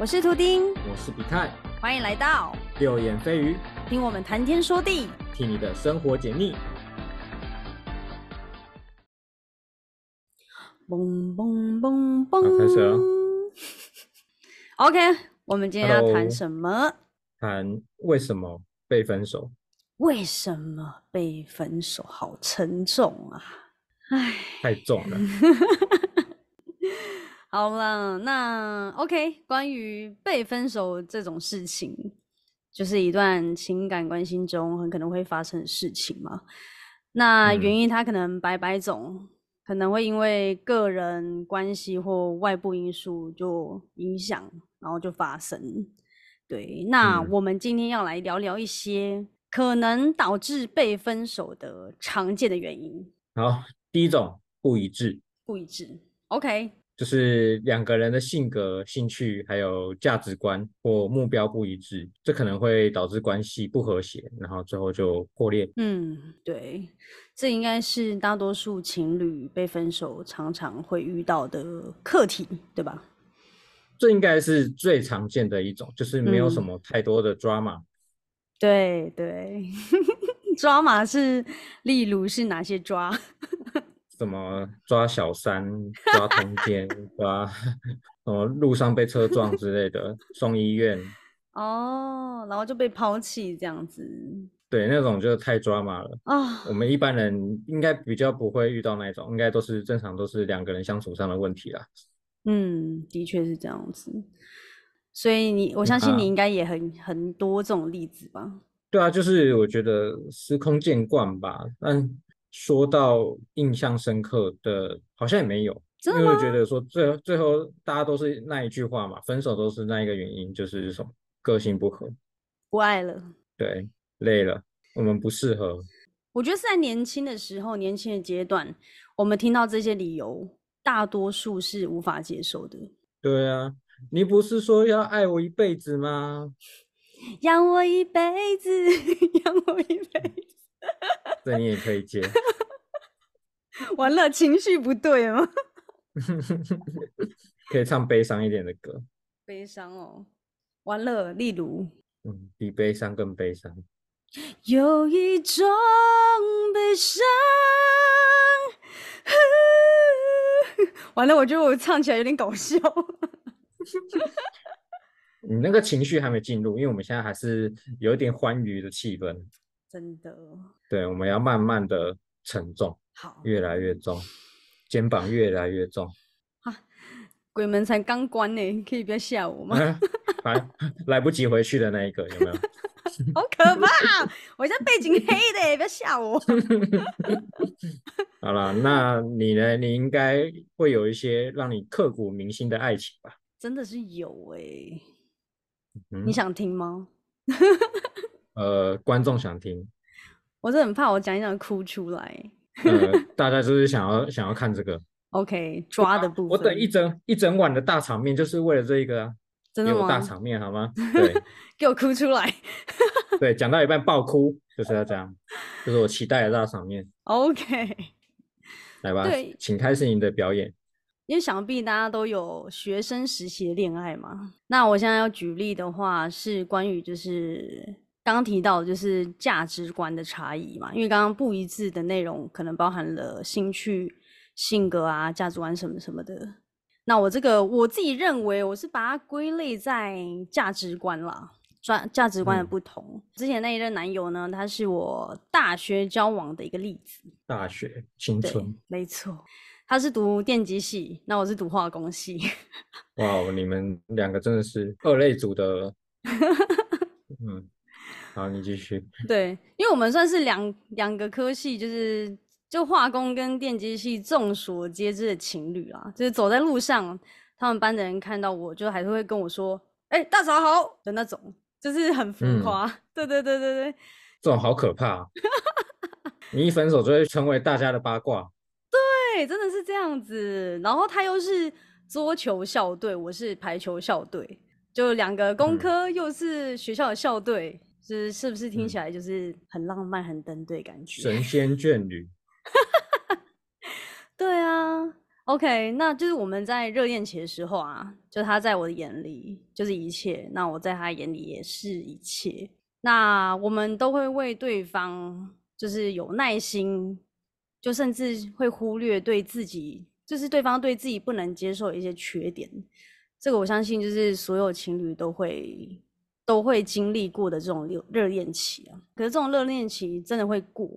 我是图丁，我是比泰，欢迎来到六眼飞鱼，听我们谈天说地，替你的生活解腻。嘣嘣嘣嘣，好开始了 OK，我们今天要谈什么？谈为什么被分手？为什么被分手？好沉重啊！唉，太重了。好了，那 OK，关于被分手这种事情，就是一段情感关系中很可能会发生的事情嘛。那原嗯因它可能百百种，可能会因为个人关系或外部因素就影响，然后就发生。对，那嗯我们今天要来聊聊一些可能导致被分手的常见的原因，好，第一种不一致，不一致。OK，就是两个人的性格、兴趣还有价值观或目标不一致，这可能会导致关系不和谐，然后最后就破裂。嗯，对，这应该是大多数情侣被分手常常会遇到的课题，对吧？这应该是最常见的一种，就是没有什嗯么太多的 drama。对对，抓马是，例如是哪些抓？什么抓小三、抓通奸、抓什么路上被车撞之类的，送医院，哦，然后就被抛弃这样子对，那种就太抓马了。啊我们一般人应该比较不会遇到那种，应该都是正常都是两个人相处上的问题啦。嗯，的确是这样子。所以你，我相信你啊应该也很很多这种例子吧？对啊，就是我觉得司空见惯吧，但说到印象深刻的，好像也没有，因为我觉得说最后最后大家都是那一句话嘛，分手都是那一个原因，就是什么个性不合，不爱了。对，累了，我们不适合，我觉得是在年轻的时候，年轻的阶段，我们听到这些理由，大多数是无法接受的。对啊，你不是说要爱我一辈子吗？养我一辈子，养我一辈子。这你也可以接，完了，情绪不对吗？可以唱悲伤一点的歌，悲伤哦，完了。例如，嗯，比悲伤更悲伤。有一种悲伤，完了，我觉得我唱起来有点搞笑。你那个情绪还没进入，因为我们现在还是有一点欢愉的气氛。真的对，我们要慢慢的沉重，好，越来越重，肩膀越来越重。鬼门才刚关呢，可以不要吓我吗？来 来不及回去的那一个有没有？好可怕！我现在背景黑的，不要吓我。好了，那你呢？你应该会有一些让你刻骨铭心的爱情吧？真的是有哎、嗯你，想听吗？呃，观众想听，我是很怕我讲一讲哭出来。呃，大家就是想要想要看这个。OK，抓的部分。我等一整一整晚的大场面，就是为了这一个啊，真的吗？给我大场面好吗？对给我哭出来。对，讲到一半爆哭，就是要这样，就是我期待的大场面。OK，来吧对，请开始你的表演。因为想必大家都有学生时期的恋爱嘛。那我现在要举例的话，是关于就是刚刚提到的就是价值观的差异嘛。因为刚刚不一致的内容可能包含了兴趣、性格啊、价值观什么什么的。那我这个我自己认为，我是把它归类在价值观啦。价价值观的嗯不同，之前那一任男友呢，他是我大学交往的一个例子，大学青春，，没错，他是读电机系，那我是读化工系。哇哦，你们两个真的是二类组的。嗯，好，你继续。对，因为我们算是两两个科系，就是就化工跟电机系众所皆知的情侣啊。就是走在路上，他们班的人看到我，就还是会跟我说：“哎、大嫂好”的那种，就是很浮嗯夸。对对对对对，这种好可怕、啊，你一分手就会成为大家的八卦。对，真的是这样子。然后他又是桌球校队，我是排球校队，就两个工嗯科又是学校的校队，是是不是听嗯起来就是很浪漫、很登对感觉？神 仙眷侣，对啊，OK，那就是我们在热恋期的时候啊，就他在我的眼里就是一切，那我在他眼里也是一切。那我们都会为对方就是有耐心，就甚至会忽略对自己，就是对方对自己不能接受的一些缺点。这个我相信就是所有情侣都会都会经历过的这种热热恋期啊。可是这种热恋期真的会过。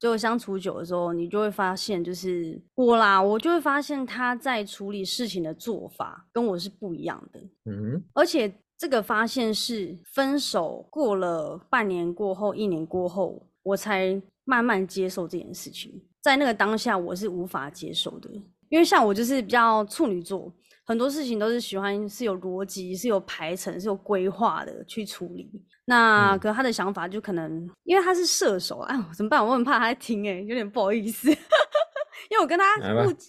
就相处久的时候，你就会发现，就是我啦，我就会发现他在处理事情的做法跟我是不一样的。嗯，而且这个发现是分手过了半年过后、一年过后，我才慢慢接受这件事情。在那个当下，我是无法接受的，因为像我就是比较处女座。很多事情都是喜欢是有逻辑、是有排程、是有规划的去处理。那可他的想法就可能，因为他是射手，哎，怎么办？我很怕他在听，哎，有点不好意思。因为我跟他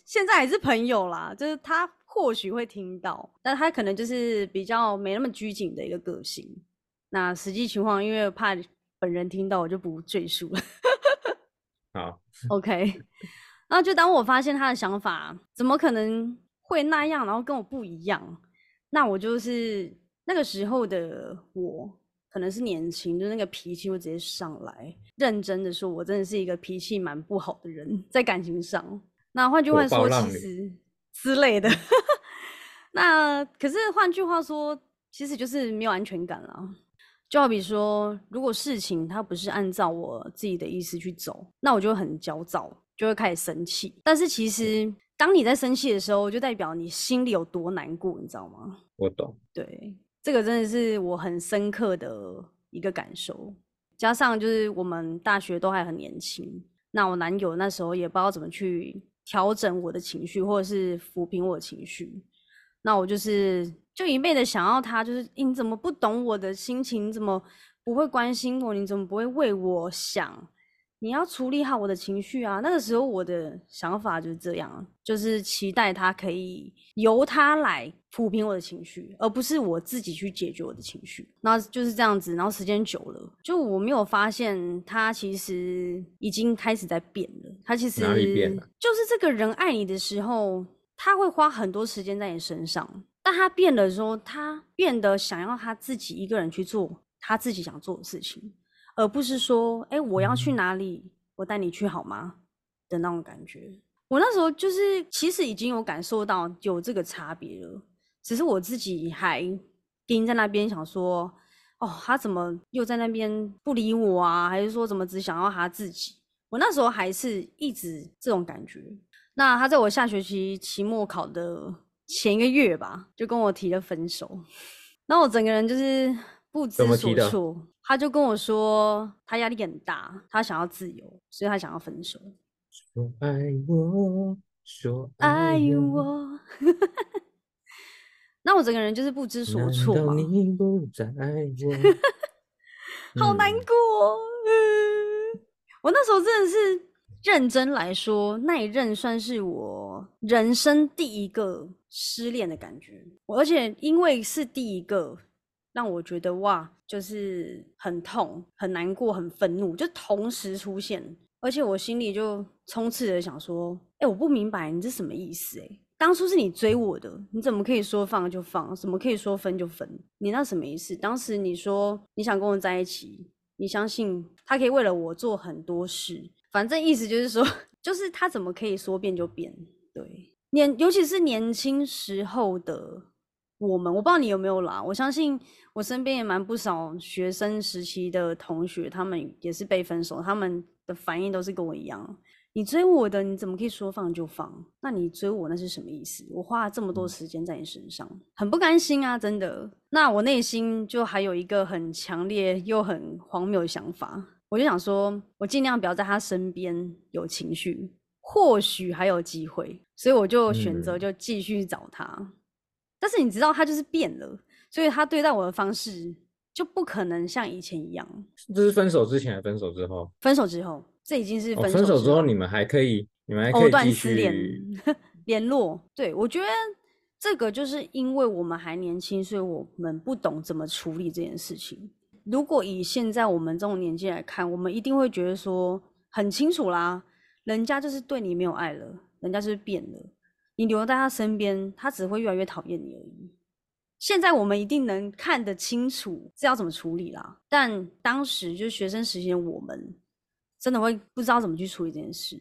现在还是朋友啦，就是他或许会听到，但他可能就是比较没那么拘谨的一个个性。那实际情况，因为怕本人听到，我就不赘述了。好，OK。然后就当我发现他的想法，怎么可能？会那样，然后跟我不一样，那我就是那个时候的我，可能是年轻，就那个脾气会直接上来。认真的说，我真的是一个脾气蛮不好的人，在感情上。那换句话说，其实之类的。那可是换句话说，其实就是没有安全感了。就好比说，如果事情它不是按照我自己的意思去走，那我就很焦躁，就会开始生气。但是其实。当你在生气的时候，就代表你心里有多难过，你知道吗？我懂。对，这个真的是我很深刻的一个感受。加上就是我们大学都还很年轻，那我男友那时候也不知道怎么去调整我的情绪，或者是抚平我的情绪。那我就是就一味的想要他，就是你怎么不懂我的心情？你怎么不会关心我？你怎么不会为我想？你要处理好我的情绪啊！那个时候我的想法就是这样，就是期待他可以由他来抚平我的情绪，而不是我自己去解决我的情绪。那就是这样子，然后时间久了，就我没有发现他其实已经开始在变了。他其实哪里变了？就是这个人爱你的时候，他会花很多时间在你身上，但他变的时候，他变得想要他自己一个人去做他自己想做的事情。而不是说，哎，我要去哪里，我带你去好吗？的那种感觉。我那时候就是，其实已经有感受到有这个差别了，只是我自己还盯在那边想说，哦，他怎么又在那边不理我啊？还是说怎么只想要他自己？我那时候还是一直这种感觉。那他在我下学期期末考的前一个月吧，就跟我提了分手。那我整个人就是不知所措。他就跟我说，他压力很大，他想要自由，所以他想要分手。说爱我，说爱我，那我整个人就是不知所措嘛。好难过。我那时候真的是认真来说，那一任算是我人生第一个失恋的感觉，而且因为是第一个。让我觉得哇，就是很痛、很难过、很愤怒，就同时出现，而且我心里就充斥着想说：哎，我不明白你这什么意思？哎，当初是你追我的，你怎么可以说放就放？怎么可以说分就分？你那什么意思？当时你说你想跟我在一起，你相信他可以为了我做很多事，反正意思就是说，就是他怎么可以说变就变？对，年尤其是年轻时候的。我们我不知道你有没有啦，我相信我身边也蛮不少学生时期的同学，他们也是被分手，他们的反应都是跟我一样。你追我的，你怎么可以说放就放？那你追我那是什么意思？我花了这么多时间在你身上，很不甘心啊，真的。那我内心就还有一个很强烈又很荒谬的想法，我就想说，我尽量不要在他身边有情绪，或许还有机会，所以我就选择就继续找他。但是你知道他就是变了，所以他对待我的方式就不可能像以前一样。这是分手之前还是分手之后？分手之后，这已经是分手之后，你们还可以，你们还可以继续联络。对，我觉得这个就是因为我们还年轻，所以我们不懂怎么处理这件事情。如果以现在我们这种年纪来看，我们一定会觉得说很清楚啦，人家就是对你没有爱了，人家就是变了。你留在他身边，他只会越来越讨厌你而已。现在我们一定能看得清楚是要怎么处理啦，但当时就是学生时期的我们，真的会不知道怎么去处理这件事。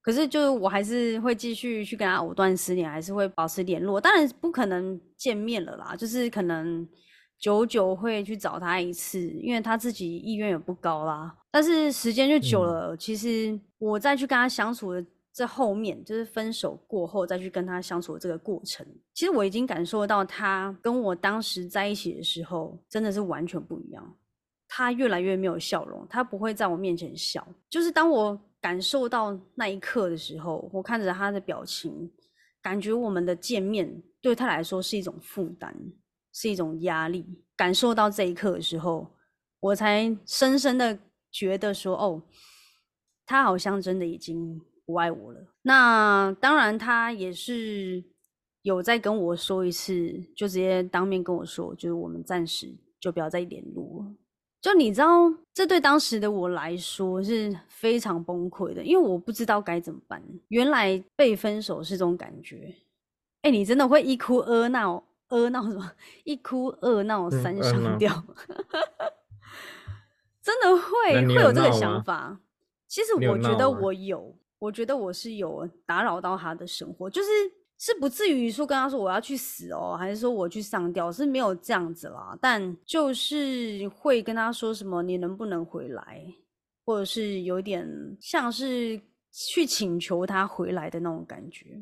可是，就是我还是会继续去跟他藕断丝连，还是会保持联络。当然不可能见面了啦，就是可能久久会去找他一次，因为他自己意愿也不高啦。但是时间就久了，其实我再去跟他相处的在后面，就是分手过后再去跟他相处的这个过程，其实我已经感受到他跟我当时在一起的时候真的是完全不一样。他越来越没有笑容，他不会在我面前笑，就是当我。感受到那一刻的时候，我看着他的表情，感觉我们的见面对他来说是一种负担，是一种压力。感受到这一刻的时候，我才深深的觉得说：“哦，他好像真的已经不爱我了。”那当然，他也是有在跟我说一次，就直接当面跟我说，就是我们暂时就不要再联络。就你知道，这对当时的我来说是非常崩溃的，因为我不知道该怎么办。原来被分手是这种感觉，哎，你真的会一哭二闹，二闹什么？一哭二闹三上吊，真的会会有这个想法。其实我觉得我有，我觉得我是有打扰到他的生活，就是。是不至于说跟他说我要去死哦，还是说我去上吊是没有这样子啦，但就是会跟他说什么你能不能回来，或者是有点像是去请求他回来的那种感觉。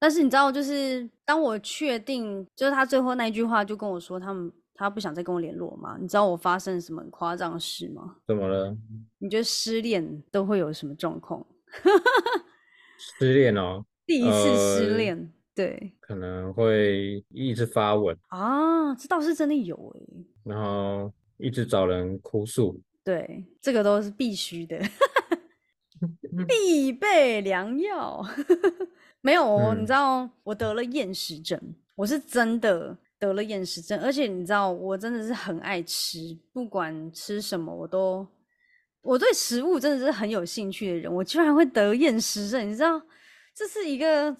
但是你知道，就是当我确定，就是他最后那一句话就跟我说他们他不想再跟我联络嘛，你知道我发生什么很夸张的事吗？怎么了？你觉得失恋都会有什么状况？失恋哦，第一次失恋。对，可能会一直发文啊，这倒是真的有哎。然后一直找人哭诉，对，这个都是必须的，必备良药。没有，你知道我得了厌食症，我是真的得了厌食症，而且你知道我真的是很爱吃，不管吃什么我都，我对食物真的是很有兴趣的人，我居然会得厌食症，你知道这是一个。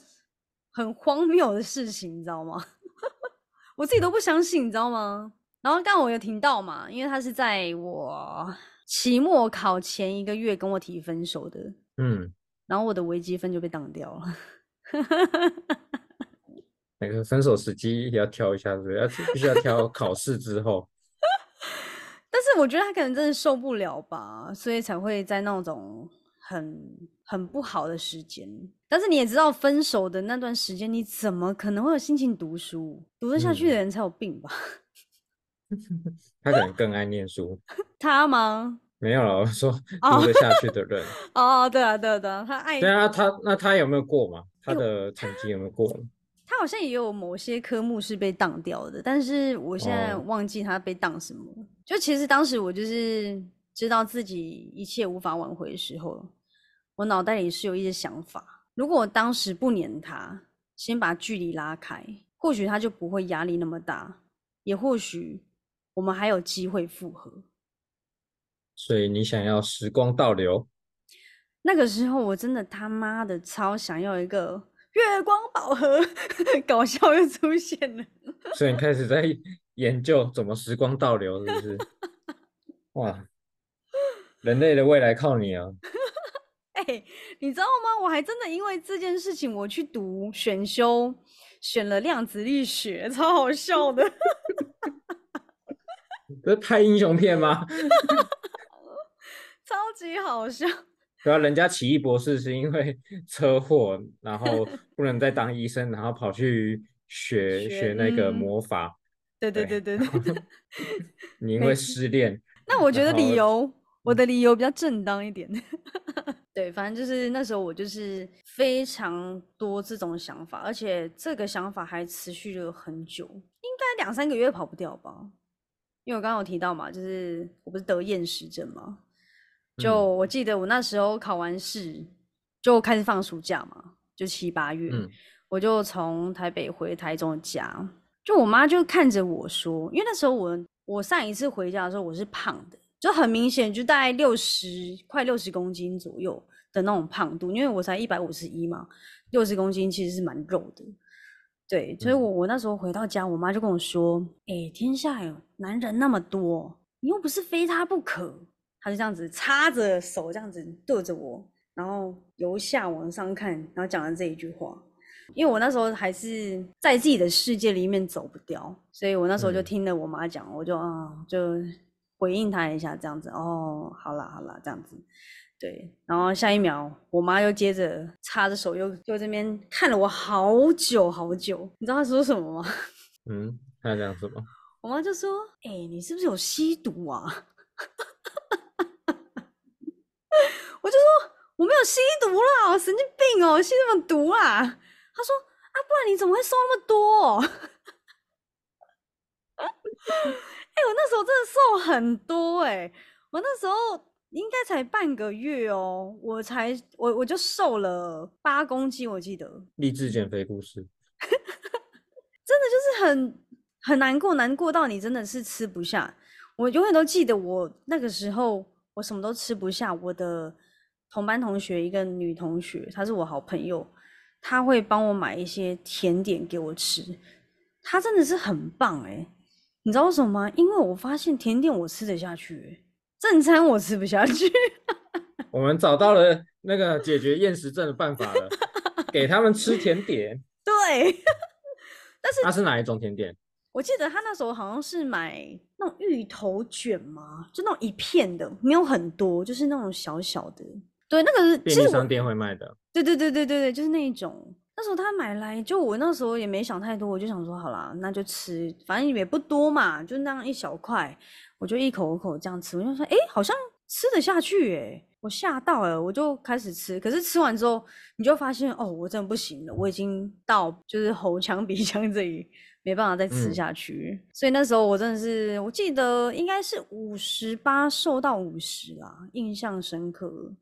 很荒谬的事情，你知道吗？我自己都不相信，你知道吗？然后刚刚我有听到嘛，因为他是在我期末考前一个月跟我提分手的，嗯，然后我的微积分就被挡掉了。那个分手时机要挑一下，是要必须要挑考试之后。但是我觉得他可能真的受不了吧，所以才会在那种很。很不好的时间，但是你也知道，分手的那段时间，你怎么可能会有心情读书？读得下去的人才有病吧？他可能更爱念书。他吗？没有了，我说读得下去的人。哦，对啊，对啊，对啊，他爱。对啊，他那他有没有过嘛？他的成绩有没有过？他好像也有某些科目是被当掉的，但是我现在忘记他被当什么。就其实当时我就是知道自己一切无法挽回的时候。我脑袋里是有一些想法，如果我当时不黏他，先把距离拉开，或许他就不会压力那么大，也或许我们还有机会复合。所以你想要时光倒流？那个时候我真的他妈的超想要一个月光宝盒，搞笑又出现了。所以你开始在研究怎么时光倒流，是不是？哇，人类的未来靠你啊！哎，你知道吗？我还真的因为这件事情，我去读选修，选了量子力学，超好笑的。不是拍英雄片吗？超级好笑。对啊，人家奇异博士是因为 车祸，然后 不能再当医生，然后跑去学学那个魔法。对对对对对。你因为失恋。那我觉得理由，我的理由比较正当一点。对，反正就是那时候我就是非常多这种想法，而且这个想法还持续了很久，应该两三个月跑不掉吧。因为我刚刚有提到嘛，就是我不是得厌食症嘛，就我记得我那时候考完试就开始放暑假嘛，就七八月，我就从台北回台中的家，就我妈就看着我说，因为那时候我我上一次回家的时候我是胖的。就很明显，就大概六十快六十公斤左右的那种胖度，因为我才一百五十一嘛，六十公斤其实是蛮肉的。对，所以我我那时候回到家，我妈就跟我说：“哎，天下有男人那么多，你又不是非他不可。”她就这样子插着手这样子对着我，然后由下往上看，然后讲了这一句话。因为我那时候还是在自己的世界里面走不掉，所以我那时候就听了我妈讲，我就啊就回应她一下这样子。哦，好啦好啦，这样子。对，然后下一秒，我妈又接着插着手，又就这边看了我好久好久。你知道她说什么吗？嗯，她讲什么？我妈就说：“哎，你是不是有吸毒啊？” 我就说：“我没有吸毒啦，神经病哦，吸什么毒啊？”他说：“啊，不然你怎么会瘦那么多？” 哎，我那时候真的瘦很多哎，我那时候。应该才半个月哦，我才我我就瘦了八公斤，我记得。励志减肥故事，真的就是很很难过，难过到你真的是吃不下。我永远都记得我那个时候，我什么都吃不下。我的同班同学一个女同学，她是我好朋友，她会帮我买一些甜点给我吃，她真的是很棒哎。你知道为什么吗？因为我发现甜点我吃得下去。正餐我吃不下去，我们找到了那个解决厌食症的办法了，给他们吃甜点。对，但是他是哪一种甜点？我记得他那时候好像是买那种芋头卷嘛，就那种一片的，没有很多，就是那种小小的。对，那个是便利商店会卖的。对对对对对对，就是那一种。那时候他买来，就我那时候也没想太多，我就想说好啦，那就吃，反正也不多嘛，就那样一小块。我就一口一口这样吃，我就说，哎，好像吃得下去，哎，我吓到了，我就开始吃。可是吃完之后，你就发现，哦，我真的不行了，我已经到就是喉腔、鼻腔这里没办法再吃下去。所以那时候我真的是，我记得应该是五十八瘦到五十啦，印象深刻，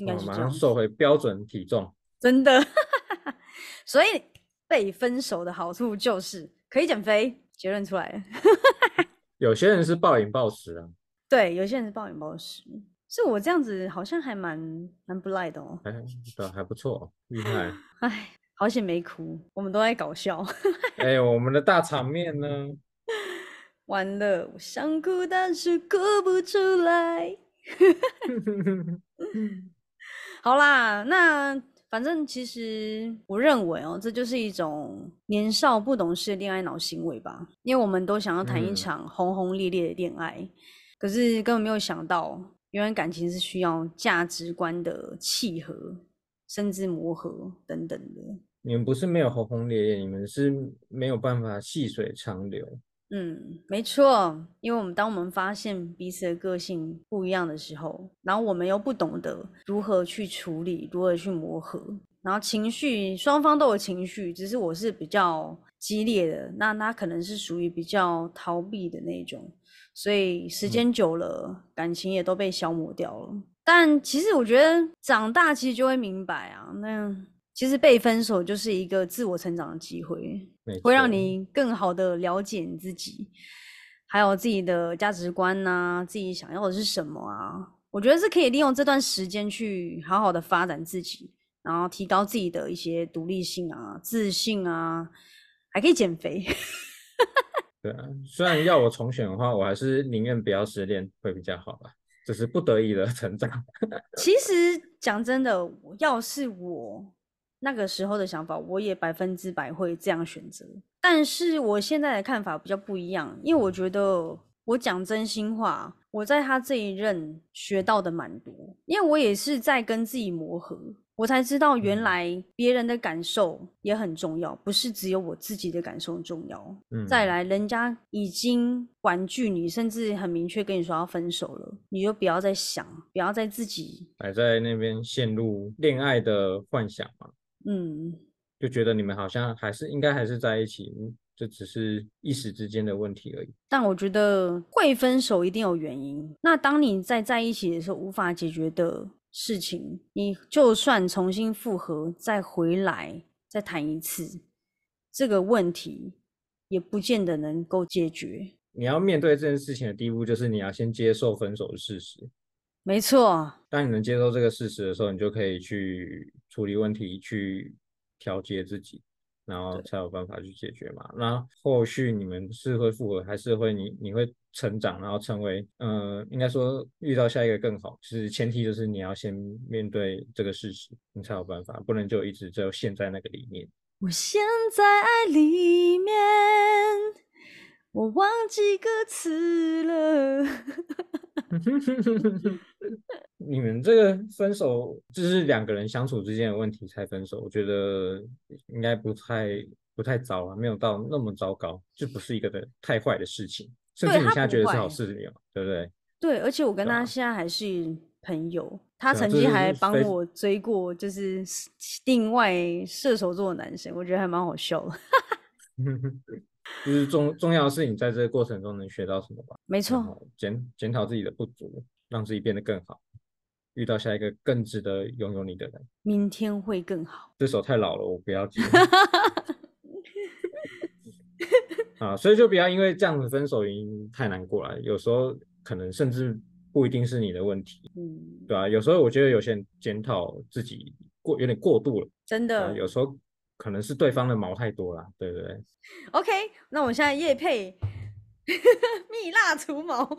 应该是这样，瘦回标准体重，真的。所以被分手的好处就是可以减肥，结论出来了。有些人是暴饮暴食啊，对，有些人是暴饮暴食，是我这样子好像还蛮蛮不赖的哦，哎，对，还不错，厉害，哎，好险没哭，我们都在搞笑，哎，我们的大场面呢？完了，我想哭但是哭不出来，好啦，那。反正其实我认为哦，这就是一种年少不懂事的恋爱脑行为吧。因为我们都想要谈一场轰轰烈烈的恋爱，可是根本没有想到，原来感情是需要价值观的契合，甚至磨合等等的。你们不是没有轰轰烈烈，你们是没有办法细水长流。嗯，没错，因为我们当我们发现彼此的个性不一样的时候，然后我们又不懂得如何去处理，如何去磨合，然后情绪双方都有情绪，只是我是比较激烈的，那他可能是属于比较逃避的那种，所以时间久了，感情也都被消磨掉了。但其实我觉得长大其实就会明白啊，那。其实被分手就是一个自我成长的机会，会让你更好的了解你自己，还有自己的价值观呐，自己想要的是什么啊？我觉得是可以利用这段时间去好好的发展自己，然后提高自己的一些独立性啊、自信啊，还可以减肥。对啊，虽然要我重选的话，我还是宁愿不要失恋会比较好吧，这是不得已的成长。其实讲真的，要是我。那个时候的想法，我也百分之百会这样选择。但是我现在的看法比较不一样，因为我觉得我讲真心话，我在他这一任学到的蛮多，因为我也是在跟自己磨合，我才知道原来别人的感受也很重要，不是只有我自己的感受重要。嗯，再来，人家已经婉拒你，甚至很明确跟你说要分手了，你就不要再想，不要再自己还在那边陷入恋爱的幻想嘛。嗯，就觉得你们好像还是应该还是在一起，这只是一时之间的问题而已。但我觉得会分手一定有原因。那当你在在一起的时候无法解决的事情，你就算重新复合再回来再谈一次，这个问题也不见得能够解决。你要面对这件事情的第一步，就是你要先接受分手的事实。没错，当你能接受这个事实的时候，你就可以去处理问题，去调节自己，然后才有办法去解决嘛。那后续你们是会复合，还是会你你会成长，然后成为呃，应该说遇到下一个更好，其实前提就是你要先面对这个事实，你才有办法，不能就一直只有陷在那个里面。我陷在爱里面，我忘记歌词了。你们这个分手就是两个人相处之间的问题才分手，我觉得应该不太不太糟啊，没有到那么糟糕，就不是一个的太坏的事情，甚至你现在觉得是好坏事情哦，对不对？对，而且我跟他现在还是朋友，他曾经还帮我追过，就是另外射手座的男生，我觉得还蛮好笑的。就是重重要的是你在这个过程中能学到什么吧，没错，检检讨自己的不足，让自己变得更好，遇到下一个更值得拥有你的人。明天会更好。这首太老了，我不要接。啊，所以就不要因为这样子分手原因太难过了。有时候可能甚至不一定是你的问题，嗯，对吧、有时候我觉得有些人检讨自己过有点过度了，真的。有时候可能是对方的毛太多了，对不对？OK，那我现在夜配 蜜蜡除毛。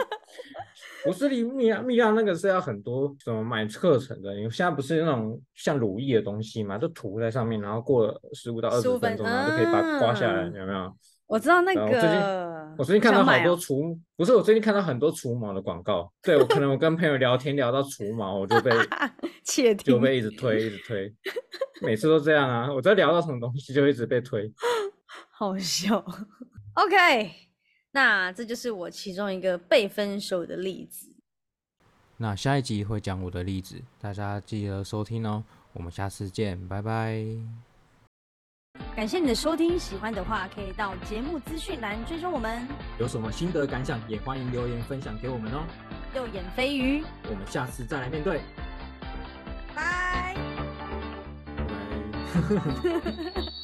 不是你蜜蜡蜜蜡那个是要很多什么买课程的，你现在不是那种像乳液的东西嘛，就涂在上面，然后过了十五到二十分分钟，然后就可以把它刮下来，嗯有没有？我知道那个，我最近看到好多除，不是我最近看到很多除毛的广告，对我可能我跟朋友聊天聊到除毛，我就被 窃听，就被一直推一直推，每次都这样啊，我在聊到什么东西就一直被推。好笑。OK，那这就是我其中一个被分手的例子。那下一集会讲我的例子，大家记得收听哦，我们下次见，拜拜。感谢你的收听，喜欢的话可以到节目资讯栏追踪我们。有什么心得感想，也欢迎留言分享给我们哦。右眼飞鱼，我们下次再来面对。拜。拜拜。